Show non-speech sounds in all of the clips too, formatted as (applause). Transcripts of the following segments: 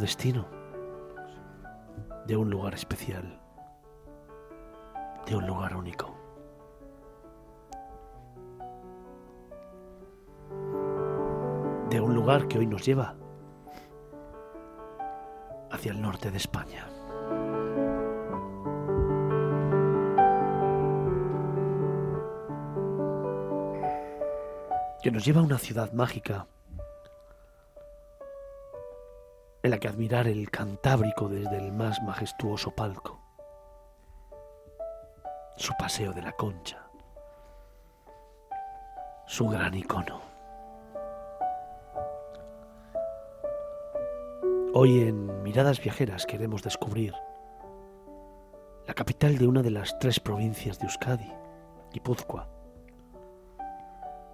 Destino, de un lugar especial, de un lugar único. De un lugar que hoy nos lleva hacia el norte de España. Que nos lleva a una ciudad mágica que admirar el Cantábrico desde el más majestuoso palco, su paseo de la concha, su gran icono. Hoy en Miradas Viajeras queremos descubrir la capital de una de las tres provincias de Euskadi, Guipúzcoa,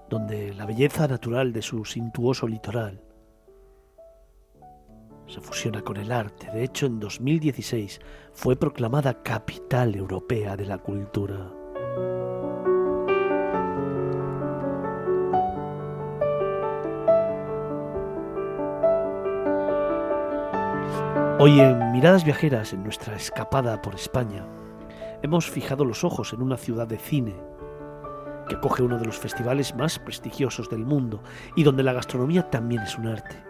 donde la belleza natural de su cintuoso litoral se fusiona con el arte. De hecho, en 2016 fue proclamada Capital Europea de la Cultura. Hoy en Miradas Viajeras, en nuestra escapada por España, hemos fijado los ojos en una ciudad de cine que acoge uno de los festivales más prestigiosos del mundo y donde la gastronomía también es un arte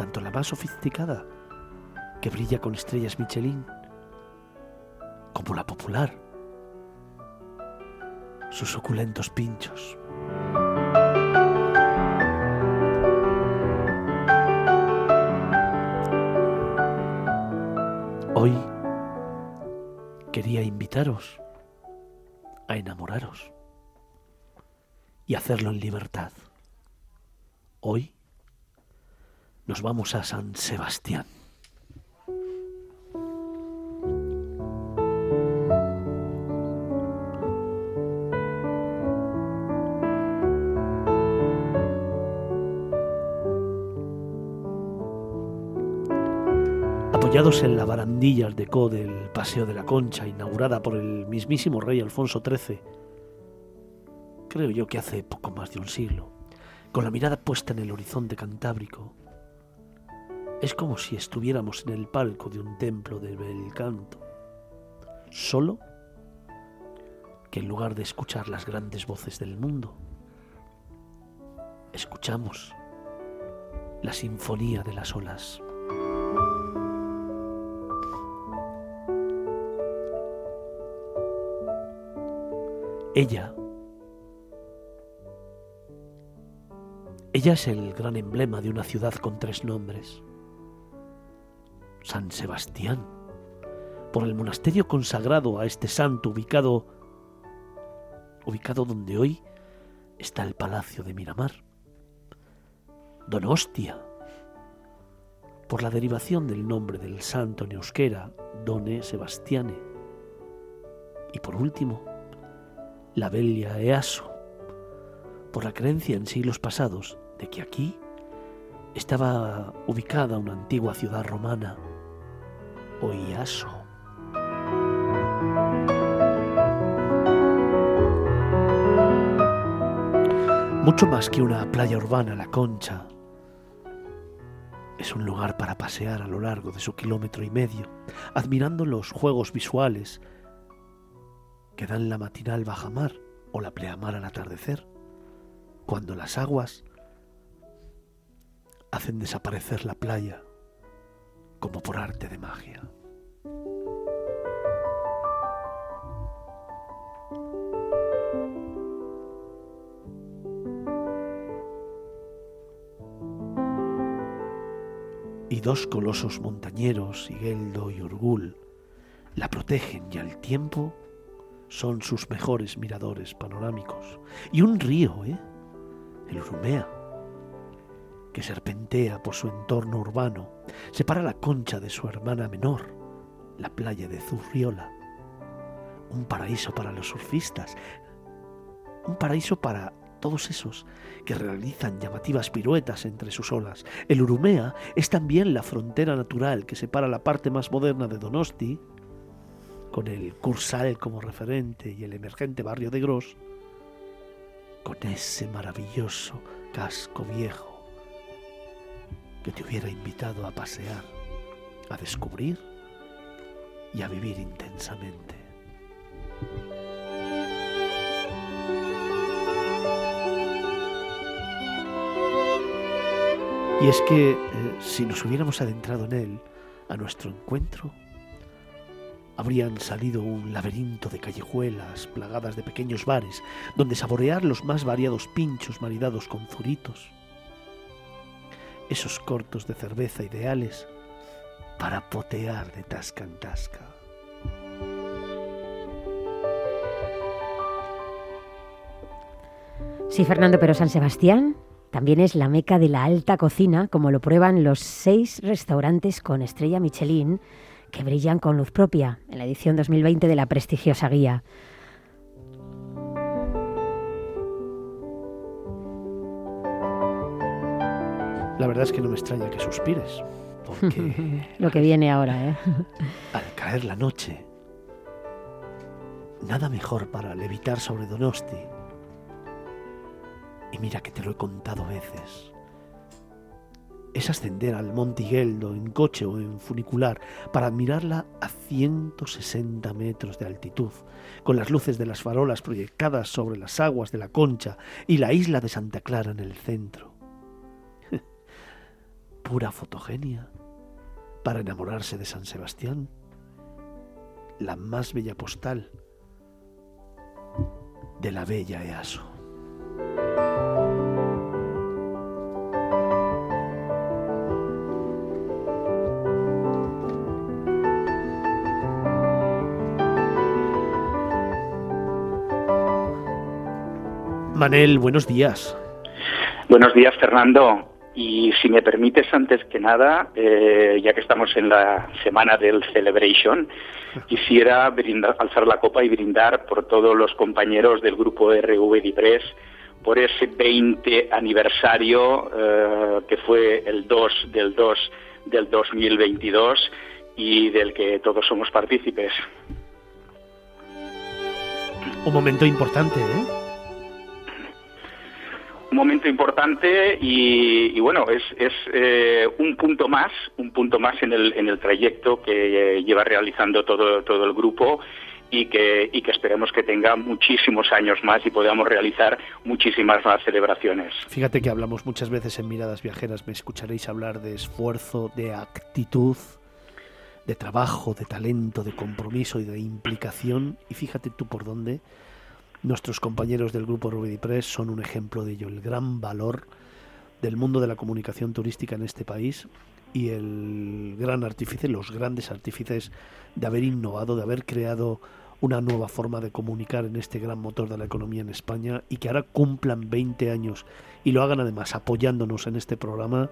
tanto la más sofisticada, que brilla con estrellas Michelin, como la popular, sus suculentos pinchos. Hoy quería invitaros a enamoraros y hacerlo en libertad. Hoy nos vamos a San Sebastián. Apoyados en la barandilla de Co del Paseo de la Concha, inaugurada por el mismísimo rey Alfonso XIII, creo yo que hace poco más de un siglo, con la mirada puesta en el horizonte cantábrico, es como si estuviéramos en el palco de un templo de bel canto. Solo que en lugar de escuchar las grandes voces del mundo, escuchamos la sinfonía de las olas. Ella, ella es el gran emblema de una ciudad con tres nombres. San Sebastián, por el monasterio consagrado a este santo ubicado ubicado donde hoy está el palacio de Miramar. Donostia, por la derivación del nombre del santo en euskera, Done Sebastiane. Y por último, la Belia Easo, por la creencia en siglos pasados de que aquí estaba ubicada una antigua ciudad romana o Mucho más que una playa urbana, La Concha es un lugar para pasear a lo largo de su kilómetro y medio, admirando los juegos visuales que dan la matinal bajamar o la pleamar al atardecer, cuando las aguas hacen desaparecer la playa como por arte de magia. Y dos colosos montañeros, Higueldo y Urgul, la protegen y al tiempo son sus mejores miradores panorámicos. Y un río, ¿eh? El Urumea, que serpentea por su entorno urbano, separa la concha de su hermana menor, la playa de Zurriola. Un paraíso para los surfistas, un paraíso para todos esos que realizan llamativas piruetas entre sus olas. El Urumea es también la frontera natural que separa la parte más moderna de Donosti, con el Cursal como referente y el emergente barrio de Gros, con ese maravilloso casco viejo que te hubiera invitado a pasear, a descubrir y a vivir intensamente. Y es que eh, si nos hubiéramos adentrado en él, a nuestro encuentro, habrían salido un laberinto de callejuelas plagadas de pequeños bares, donde saborear los más variados pinchos maridados con zuritos, esos cortos de cerveza ideales para potear de tasca en tasca. Sí, Fernando, pero San Sebastián también es la meca de la alta cocina, como lo prueban los seis restaurantes con estrella Michelin que brillan con luz propia en la edición 2020 de la prestigiosa guía. La verdad es que no me extraña que suspires, porque... (laughs) Lo que viene ahora, ¿eh? (laughs) Al caer la noche, nada mejor para levitar sobre Donosti. Y mira que te lo he contado veces. Es ascender al Monte Higueldo en coche o en funicular para admirarla a 160 metros de altitud, con las luces de las farolas proyectadas sobre las aguas de la Concha y la isla de Santa Clara en el centro pura fotogenia para enamorarse de San Sebastián, la más bella postal de la bella Easo. Manel, buenos días. Buenos días, Fernando. Y si me permites, antes que nada, eh, ya que estamos en la semana del Celebration, (laughs) quisiera alzar la copa y brindar por todos los compañeros del grupo RV Dipres por ese 20 aniversario eh, que fue el 2 del 2 del 2022 y del que todos somos partícipes. Un momento importante, ¿eh? Un momento importante y, bueno, es, eh, un punto más, un punto más en el, en el trayecto que eh, lleva realizando todo, todo el grupo y que, y que esperemos que tenga muchísimos años más y podamos realizar muchísimas más celebraciones. Fíjate que hablamos muchas veces en Miradas Viajeras, me escucharéis hablar de esfuerzo, de actitud, de trabajo, de talento, de compromiso y de implicación y fíjate tú por dónde Nuestros compañeros del grupo Rubidi Press son un ejemplo de ello, el gran valor del mundo de la comunicación turística en este país y el gran artífice, los grandes artífices de haber innovado, de haber creado una nueva forma de comunicar en este gran motor de la economía en España y que ahora cumplan 20 años y lo hagan además apoyándonos en este programa,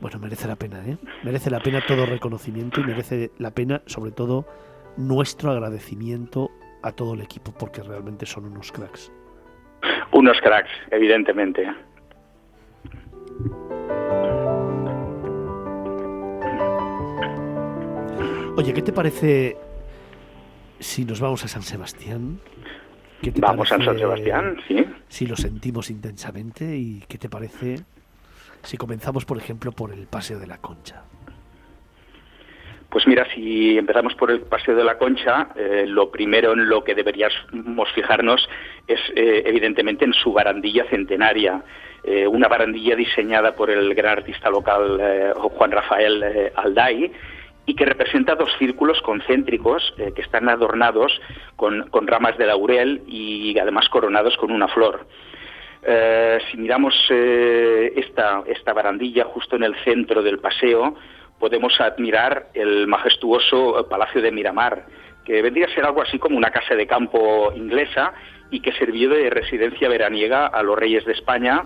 bueno, merece la pena, ¿eh? Merece la pena todo reconocimiento y merece la pena, sobre todo, nuestro agradecimiento a todo el equipo porque realmente son unos cracks. Unos cracks, evidentemente. Oye, ¿qué te parece si nos vamos a San Sebastián? Vamos a San Sebastián, sí. Si lo sentimos intensamente y qué te parece si comenzamos, por ejemplo, por el Paseo de la Concha. Pues mira, si empezamos por el Paseo de la Concha, eh, lo primero en lo que deberíamos fijarnos es eh, evidentemente en su barandilla centenaria, eh, una barandilla diseñada por el gran artista local Juan Rafael Alday y que representa dos círculos concéntricos que están adornados con, ramas de laurel y además coronados con una flor. si miramos esta, esta barandilla justo en el centro del paseo, podemos admirar el majestuoso Palacio de Miramar, que vendría a ser algo así como una casa de campo inglesa y que sirvió de residencia veraniega a los reyes de España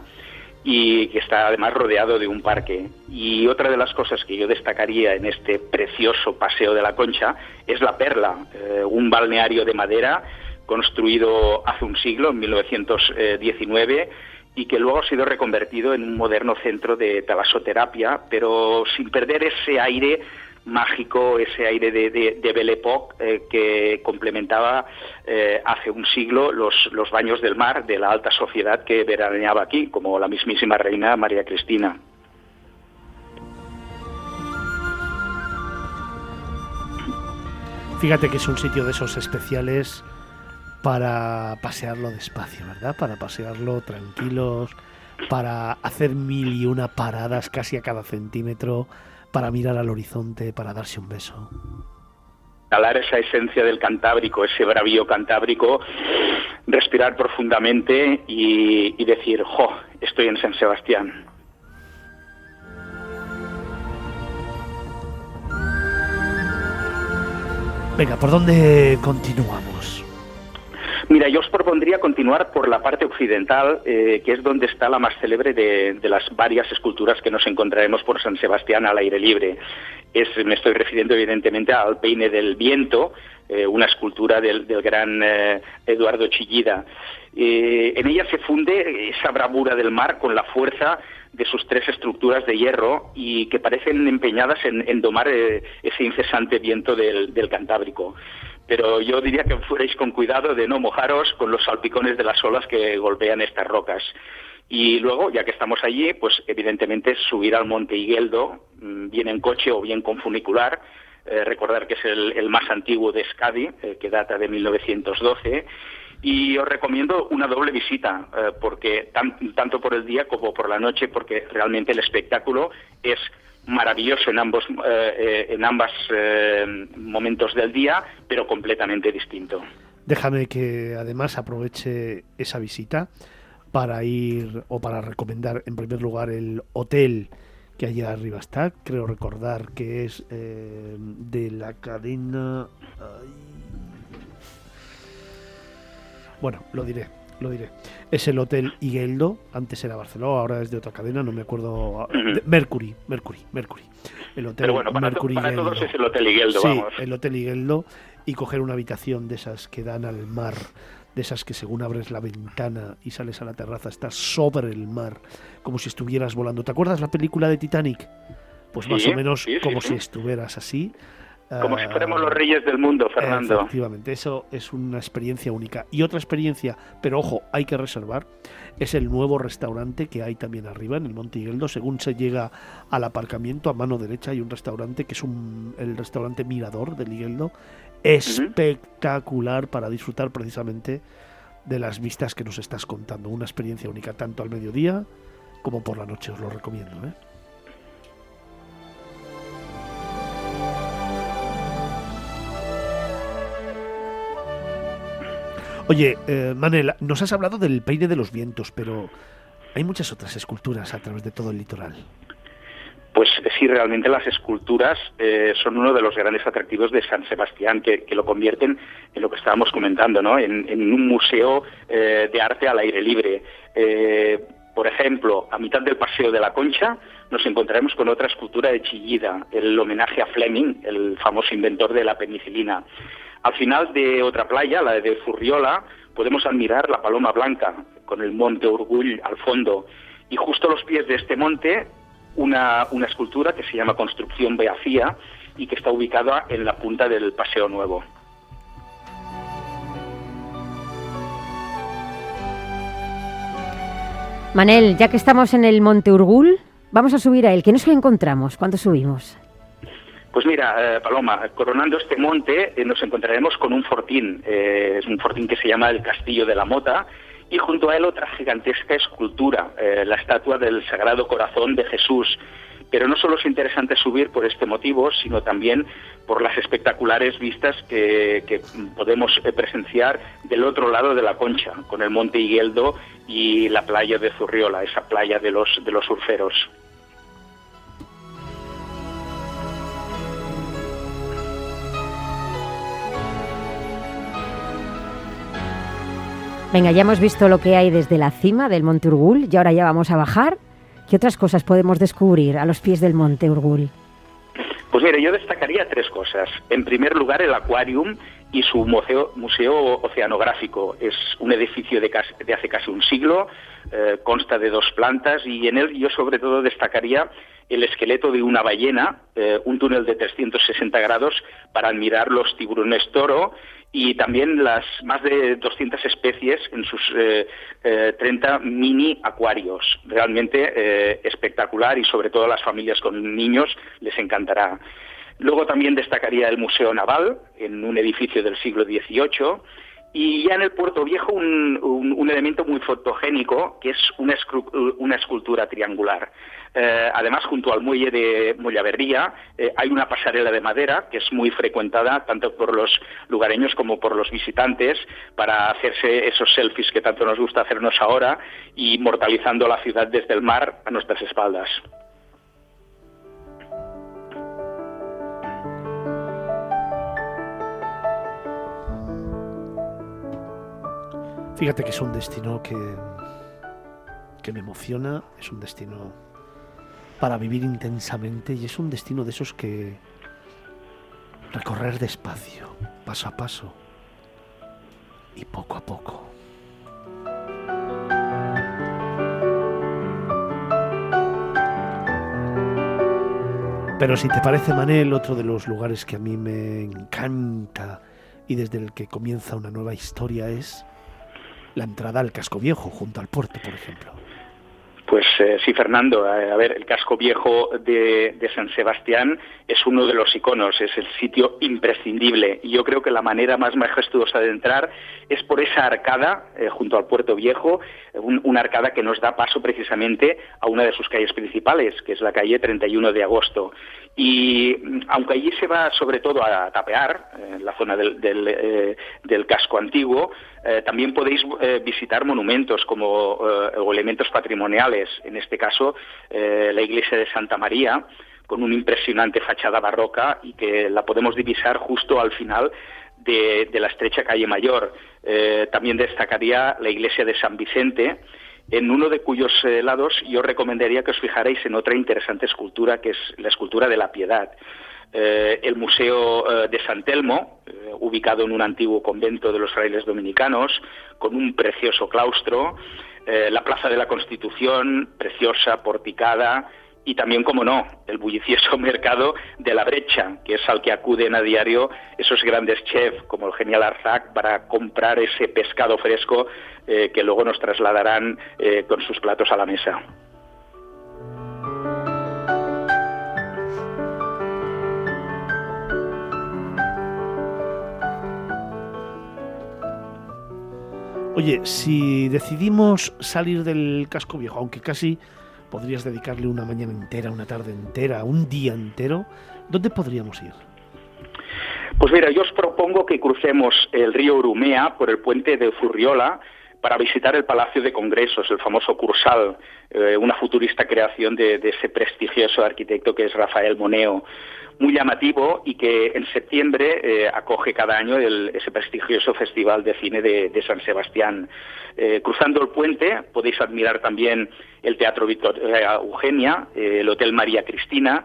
y que está además rodeado de un parque. Y otra de las cosas que yo destacaría en este precioso Paseo de la Concha es la Perla, eh, un balneario de madera construido hace un siglo, en 1919, y que luego ha sido reconvertido en un moderno centro de talasoterapia, pero sin perder ese aire mágico, ese aire de, de, Belle Époque eh, que complementaba eh, hace un siglo los, los baños del mar de la alta sociedad que veraneaba aquí, como la mismísima reina María Cristina. Fíjate que es un sitio de esos especiales para pasearlo despacio, ¿verdad? Para pasearlo tranquilos, para hacer mil y una paradas casi a cada centímetro, para mirar al horizonte, para darse un beso. Calar esa esencia del Cantábrico, ese bravío Cantábrico, respirar profundamente y, y decir, ¡jo! Estoy en San Sebastián. Venga, ¿por dónde continuamos? Mira, yo os propondría continuar por la parte occidental, eh, que es donde está la más célebre de, las varias esculturas que nos encontraremos por San Sebastián al aire libre. Es, me estoy refiriendo evidentemente al Peine del Viento, eh, una escultura del, gran eh, Eduardo Chillida. en ella se funde esa bravura del mar con la fuerza de sus tres estructuras de hierro y que parecen empeñadas en, domar ese incesante viento del Cantábrico pero yo diría que fuerais con cuidado de no mojaros con los salpicones de las olas que golpean estas rocas. Y luego, ya que estamos allí, pues evidentemente subir al Monte Higueldo, mm, bien en coche o bien con funicular, eh, recordar que es el, más antiguo de Escadi, eh, que data de 1912, y os recomiendo una doble visita, eh, porque tanto por el día como por la noche, porque realmente el espectáculo es maravilloso en ambos eh, eh, en ambas eh, momentos del día, pero completamente distinto. Déjame que además aproveche esa visita para ir o para recomendar en primer lugar el hotel que allá arriba está. Creo recordar que es de la cadena. Bueno, lo diré lo diré. Es el Hotel Higueldo, antes era Barcelona, ahora es de otra cadena, no me acuerdo. Mercury, Mercury, Mercury. El Hotel Pero bueno, para, Mercury para todos es el Hotel Higueldo, sí, el Hotel Higueldo y coger una habitación de esas que dan al mar, de esas que según abres la ventana y sales a la terraza, estás sobre el mar, como si estuvieras volando. ¿Te acuerdas la película de Titanic? Pues más o menos como si estuvieras así como si fuéramos los reyes del mundo, Fernando. Efectivamente, eso es una experiencia única. Y otra experiencia, pero ojo, hay que reservar, es el nuevo restaurante que hay también arriba en el Monte Higueldo. Según se llega al aparcamiento, a mano derecha hay un restaurante que es un, el restaurante Mirador del Higueldo. Espectacular para disfrutar precisamente de las vistas que nos estás contando. Una experiencia única, tanto al mediodía como por la noche, os lo recomiendo. ¿eh? Oye, eh, Manel, nos has hablado del peine de los vientos, pero hay muchas otras esculturas a través de todo el litoral. Pues sí, realmente las esculturas eh, son uno de los grandes atractivos de San Sebastián, que, lo convierten en lo que estábamos comentando, ¿no? en, un museo eh, de arte al aire libre. por ejemplo, a mitad del Paseo de la Concha nos encontraremos con otra escultura de Chillida, el homenaje a Fleming, el famoso inventor de la penicilina. Al final de otra playa, la de Furriola, podemos admirar la Paloma Blanca, con el monte Orgull al fondo. Y justo a los pies de este monte, una, una escultura que se llama Construcción Beafía y que está ubicada en la punta del Paseo Nuevo. Manel, ya que estamos en el Monte Urgul, vamos a subir a él. ¿Qué nos encontramos? cuando subimos? Pues mira, eh, Paloma, coronando este monte eh, nos encontraremos con un fortín. Eh, es un fortín que se llama el Castillo de la Mota y junto a él otra gigantesca escultura, la estatua del Sagrado Corazón de Jesús. Pero no solo es interesante subir por este motivo, sino también por las espectaculares vistas que, podemos presenciar del otro lado de la concha, con el monte Higueldo y la playa de Zurriola, esa playa de los, de los surferos. Venga, ya hemos visto lo que hay desde la cima del Monte Urgul y ahora ya vamos a bajar. ¿Qué otras cosas podemos descubrir a los pies del Monte Urgul? Pues mire, yo destacaría tres cosas. En primer lugar, el Aquarium y su museo, oceanográfico. Es un edificio de, de hace casi un siglo, eh, consta de dos plantas y en él yo sobre todo destacaría el esqueleto de una ballena, eh, un túnel de 360 grados para admirar los tiburones toro y también las más de 200 especies en sus 30 eh, mini acuarios. Realmente espectacular y sobre todo a las familias con niños les encantará. Luego también destacaría el Museo Naval, en un edificio del siglo XVIII, y ya en el Puerto Viejo un, elemento muy fotogénico, que es una, escultura triangular. Eh, además, junto al muelle de Mollaverría eh, hay una pasarela de madera que es muy frecuentada tanto por los lugareños como por los visitantes para hacerse esos selfies que tanto nos gusta hacernos ahora y mortalizando la ciudad desde el mar a nuestras espaldas. Fíjate que es un destino que, que me emociona, es un destino para vivir intensamente y es un destino de esos que recorrer despacio, paso a paso y poco a poco. Pero si te parece, Manel, otro de los lugares que a mí me encanta y desde el que comienza una nueva historia es la entrada al casco viejo, junto al puerto, por ejemplo. Pues eh, sí, Fernando. A ver, el casco viejo de, San Sebastián es uno de los iconos, es el sitio imprescindible. Y yo creo que la manera más majestuosa de entrar es por esa arcada eh, junto al puerto viejo, una arcada que nos da paso precisamente a una de sus calles principales, que es la calle 31 de agosto. Y aunque allí se va sobre todo a tapear, en la zona del, del casco antiguo, también podéis visitar monumentos como o elementos patrimoniales en este caso eh, la iglesia de Santa María, con una impresionante fachada barroca y que la podemos divisar justo al final de, la estrecha calle Mayor. Eh, también destacaría la iglesia de San Vicente, en uno de cuyos eh, lados yo recomendaría que os fijarais en otra interesante escultura, que es la escultura de la Piedad. el Museo de San Telmo, ubicado en un antiguo convento de los frailes dominicanos, con un precioso claustro, eh, la Plaza de la Constitución, preciosa, porticada, y también, como no, el bullicioso (laughs) mercado de la brecha, que es al que acuden a diario esos grandes chefs como el genial Arzac para comprar ese pescado fresco eh, que luego nos trasladarán eh, con sus platos a la mesa. Oye, si decidimos salir del casco viejo, aunque casi podrías dedicarle una mañana entera, una tarde entera, un día entero, ¿dónde podríamos ir? Pues mira, yo os propongo que crucemos el río Urumea por el puente de Furriola para visitar el Palacio de Congresos, el famoso Cursal, eh, una futurista creación de, ese prestigioso arquitecto que es Rafael Moneo muy llamativo y que en septiembre eh, acoge cada año ese prestigioso Festival de Cine de, San Sebastián. Eh, cruzando el puente podéis admirar también el Teatro Victoria Eugenia, el Hotel María Cristina,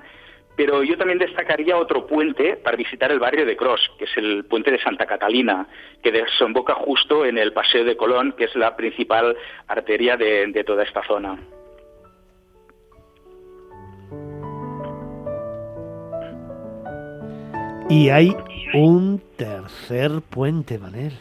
pero yo también destacaría otro puente para visitar el barrio de Cros, que es el puente de Santa Catalina, que desemboca justo en el Paseo de Colón, que es la principal arteria de toda esta zona. Y hay un tercer puente, Manel.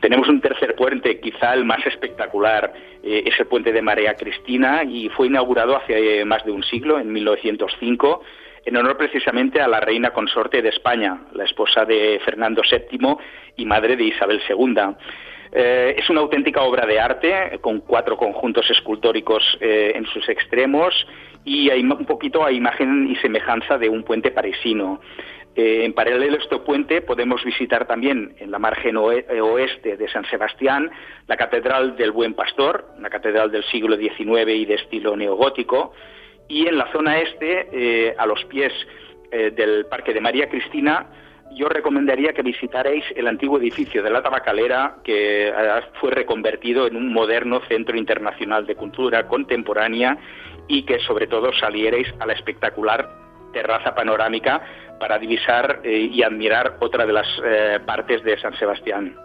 Tenemos un tercer puente, quizá el más espectacular, eh, es el puente de María Cristina y fue inaugurado hace más de un siglo, en 1905, en honor precisamente a la reina consorte de España, la esposa de Fernando VII y madre de Isabel II. Eh, es una auténtica obra de arte con cuatro conjuntos escultóricos eh, en sus extremos y hay un poquito a imagen y semejanza de un puente parisino. Eh, en paralelo a este puente podemos visitar también en la margen oeste de San Sebastián la Catedral del Buen Pastor, una catedral del siglo XIX y de estilo neogótico, y en la zona este, a los pies del Parque de María Cristina, yo recomendaría que visitarais el antiguo edificio de la Tabacalera, que eh, fue reconvertido en un moderno centro internacional de cultura contemporánea y que sobre todo salierais a la espectacular terraza panorámica para divisar eh, y admirar otra de las eh, partes de San Sebastián.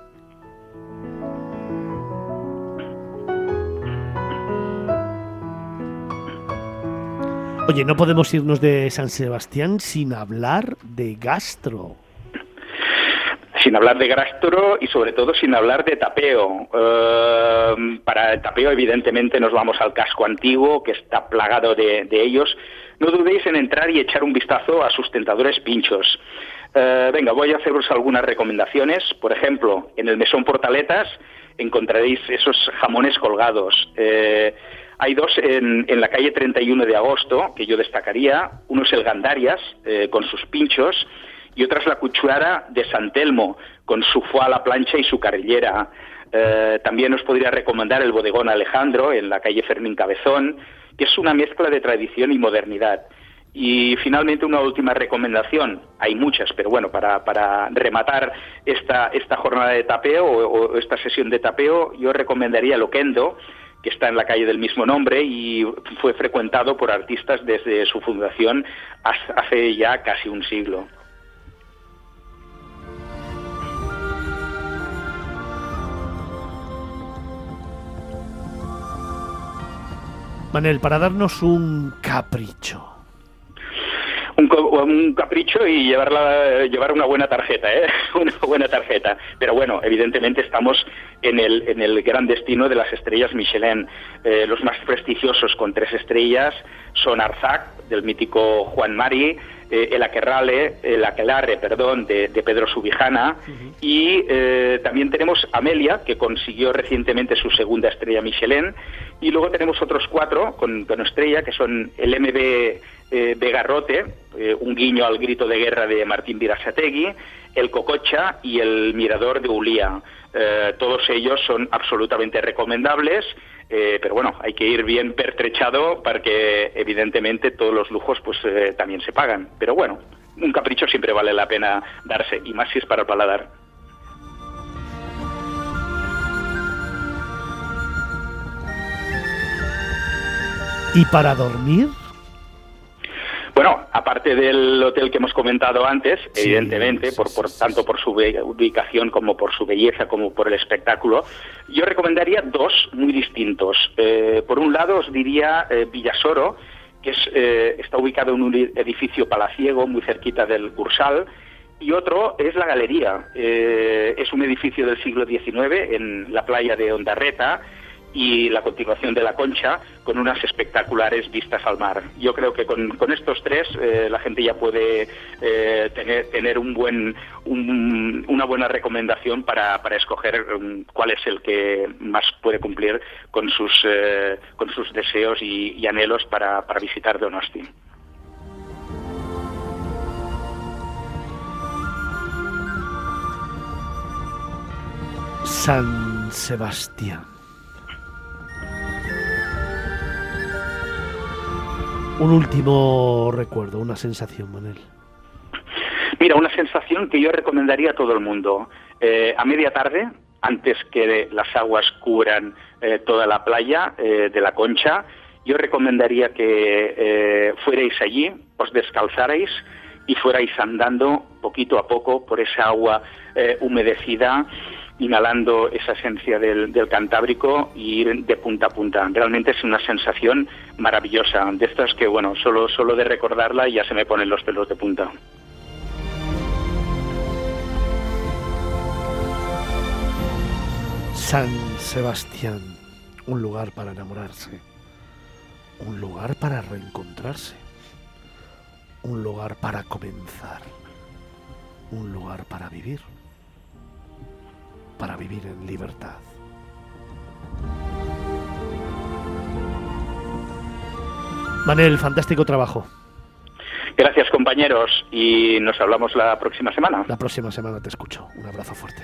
Oye, no podemos irnos de San Sebastián sin hablar de gastro sin hablar de gastro y sobre todo sin hablar de tapeo. Eh, para el tapeo evidentemente nos vamos al casco antiguo que está plagado de, ellos. No dudéis en entrar y echar un vistazo a sus tentadores pinchos. Eh, venga, voy a haceros algunas recomendaciones. Por ejemplo, en el Mesón Portaletas encontraréis esos jamones colgados. Eh, hay dos en, en, la calle 31 de agosto que yo destacaría. Uno es el Gandarias, con sus pinchos, y otra es la cuchara de San Telmo, con su foie a la plancha y su carrillera. Eh, también os podría recomendar el bodegón Alejandro, en la calle Fermín Cabezón, que es una mezcla de tradición y modernidad. Y finalmente una última recomendación, hay muchas, pero bueno, para, rematar esta, esta jornada de tapeo o, esta sesión de tapeo, yo recomendaría Loquendo, que está en la calle del mismo nombre y fue frecuentado por artistas desde su fundación hace ya casi un siglo. Manel, para darnos un capricho. Un, capricho y llevarla, llevar una buena tarjeta, ¿eh? (laughs) Una buena tarjeta. Pero bueno, evidentemente estamos en el, en el gran destino de las estrellas Michelin. Eh, los más prestigiosos con tres estrellas son Arzac, del mítico Juan Mari, eh, el Aquerrale, el Aquelarre, perdón, de, Pedro Subijana, y eh, también tenemos Amelia, que consiguió recientemente su segunda estrella Michelin, y luego tenemos otros cuatro con, estrella, que son el MB eh, de Garrote, un guiño al grito de guerra de Martín Virasategui, el Cococha y el Mirador de Ulía. todos ellos son absolutamente recomendables eh, pero bueno, hay que ir bien pertrechado para que evidentemente todos los lujos pues eh, también se pagan. Pero bueno, un capricho siempre vale la pena darse, y más si es para el paladar. ¿Y para dormir? Bueno, aparte del hotel que hemos comentado antes, evidentemente, por, por, tanto por su ubicación como por su belleza como por el espectáculo, yo recomendaría dos muy distintos. Eh, por un lado, os diría eh, Villasoro, que es, eh, está ubicado en un edificio palaciego muy cerquita del Cursal, y otro es la Galería. es un edificio del siglo XIX en la playa de Ondarreta y la continuación de la concha con unas espectaculares vistas al mar. Yo creo que con, estos tres eh, la gente ya puede eh, tener, tener un buen, una buena recomendación para, para escoger um, cuál es el que más puede cumplir con sus, eh, con sus deseos y, anhelos para, para visitar Donosti. San Sebastián. Un último recuerdo, una sensación, Manel. Mira, una sensación que yo recomendaría a todo el mundo. Eh, a media tarde, antes que las aguas cubran eh, toda la playa eh, de la Concha, yo recomendaría que fuerais allí, os descalzarais y fuerais andando poquito a poco por esa agua humedecida inhalando esa esencia del, Cantábrico y ir de punta a punta. Realmente es una sensación maravillosa, de estas que, bueno, solo, solo de recordarla ya se me ponen los pelos de punta. San Sebastián, un lugar para enamorarse, un lugar para reencontrarse, un lugar para comenzar, un lugar para vivir, para vivir en libertad. Manel, fantástico trabajo. Gracias compañeros y nos hablamos la próxima semana. La próxima semana te escucho. Un abrazo fuerte.